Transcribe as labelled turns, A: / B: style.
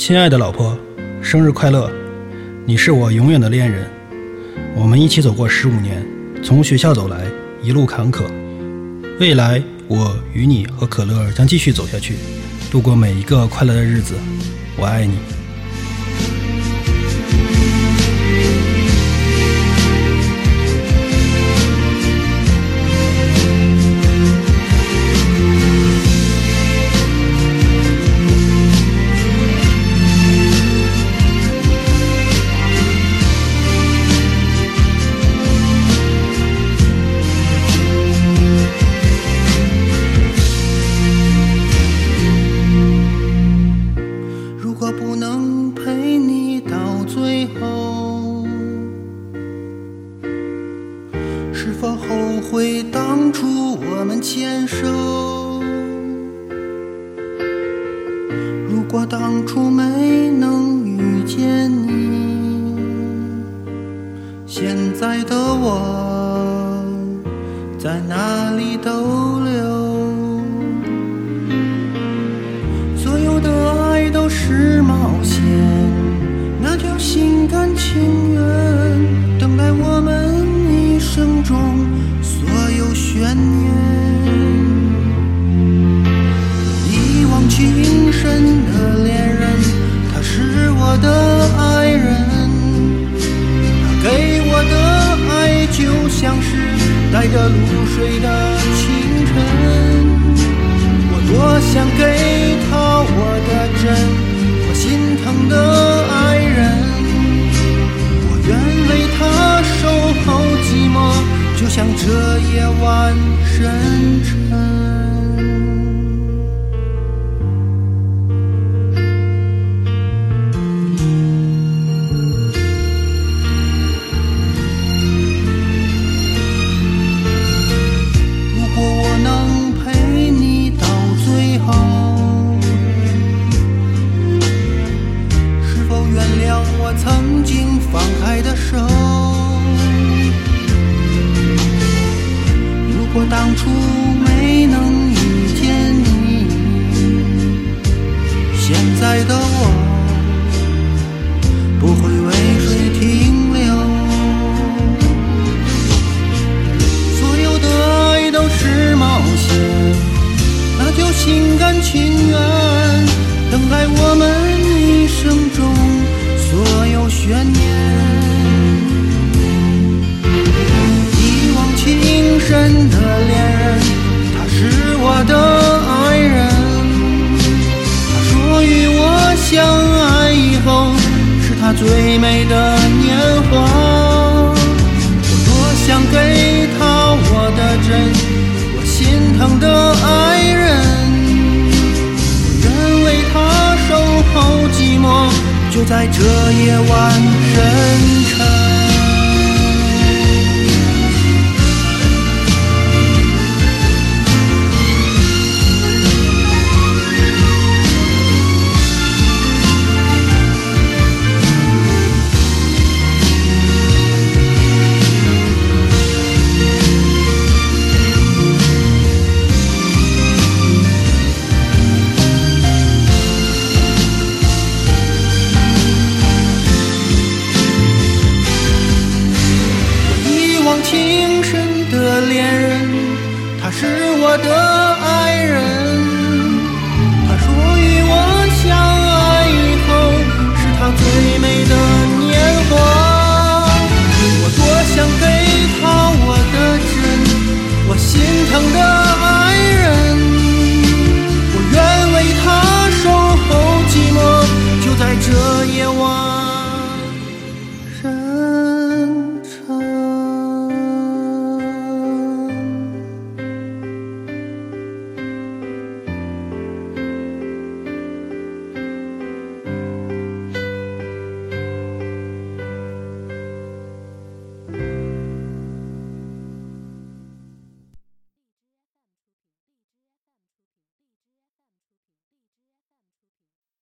A: 亲爱的老婆，生日快乐！你是我永远的恋人。我们一起走过十五年，从学校走来，一路坎坷。未来，我与你和可乐将继续走下去，度过每一个快乐的日子。我爱你。
B: 是否后悔当初我们牵手？如果当初没能遇见你，现在的我在哪里逗留？所有的爱都是冒险，那就心甘情愿等待我我的爱人，他给我的爱就像是带着露水的清晨。我多想给他我的真，我心疼的爱人，我愿为他守候寂寞，就像这夜晚深沉。当初没能遇见你，现在的我不会为谁停留。所有的爱都是冒险，那就心甘情愿等待我们一生中所有悬念。就在这夜晚深沉。恋人她是我的爱人。